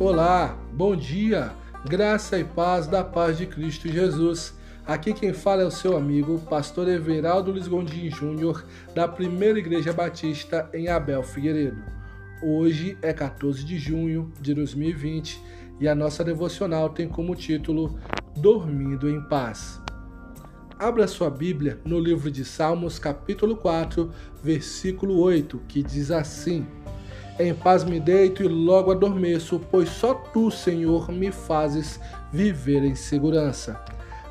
Olá, bom dia, graça e paz da paz de Cristo Jesus. Aqui quem fala é o seu amigo, pastor Everaldo Luiz Gondim Júnior, da Primeira Igreja Batista em Abel Figueiredo. Hoje é 14 de junho de 2020 e a nossa devocional tem como título Dormindo em Paz. Abra sua Bíblia no livro de Salmos, capítulo 4, versículo 8, que diz assim: em paz me deito e logo adormeço, pois só tu, Senhor, me fazes viver em segurança.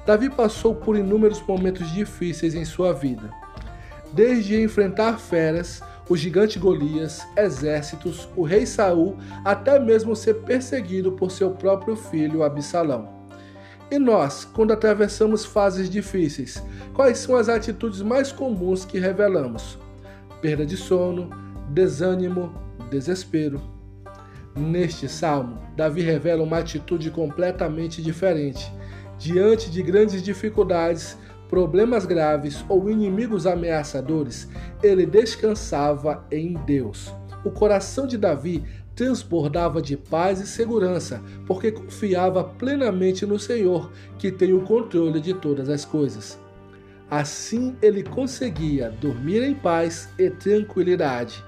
Davi passou por inúmeros momentos difíceis em sua vida. Desde enfrentar feras, o gigante Golias, exércitos, o rei Saul, até mesmo ser perseguido por seu próprio filho Absalão. E nós, quando atravessamos fases difíceis, quais são as atitudes mais comuns que revelamos? Perda de sono, desânimo, desespero. Neste salmo, Davi revela uma atitude completamente diferente. Diante de grandes dificuldades, problemas graves ou inimigos ameaçadores, ele descansava em Deus. O coração de Davi transbordava de paz e segurança, porque confiava plenamente no Senhor, que tem o controle de todas as coisas. Assim ele conseguia dormir em paz e tranquilidade.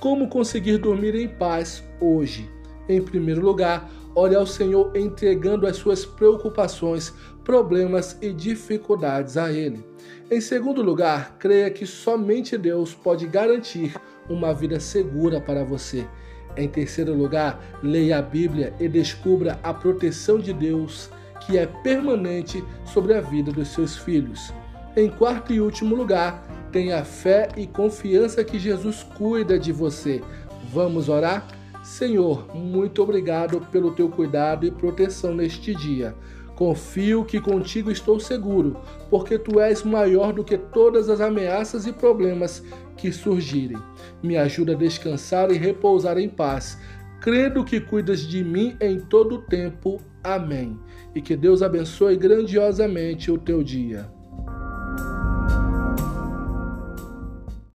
Como conseguir dormir em paz hoje? Em primeiro lugar, ore ao Senhor entregando as suas preocupações, problemas e dificuldades a Ele. Em segundo lugar, creia que somente Deus pode garantir uma vida segura para você. Em terceiro lugar, leia a Bíblia e descubra a proteção de Deus que é permanente sobre a vida dos seus filhos. Em quarto e último lugar, Tenha fé e confiança que Jesus cuida de você. Vamos orar? Senhor, muito obrigado pelo teu cuidado e proteção neste dia. Confio que contigo estou seguro, porque tu és maior do que todas as ameaças e problemas que surgirem. Me ajuda a descansar e repousar em paz, crendo que cuidas de mim em todo o tempo. Amém. E que Deus abençoe grandiosamente o teu dia.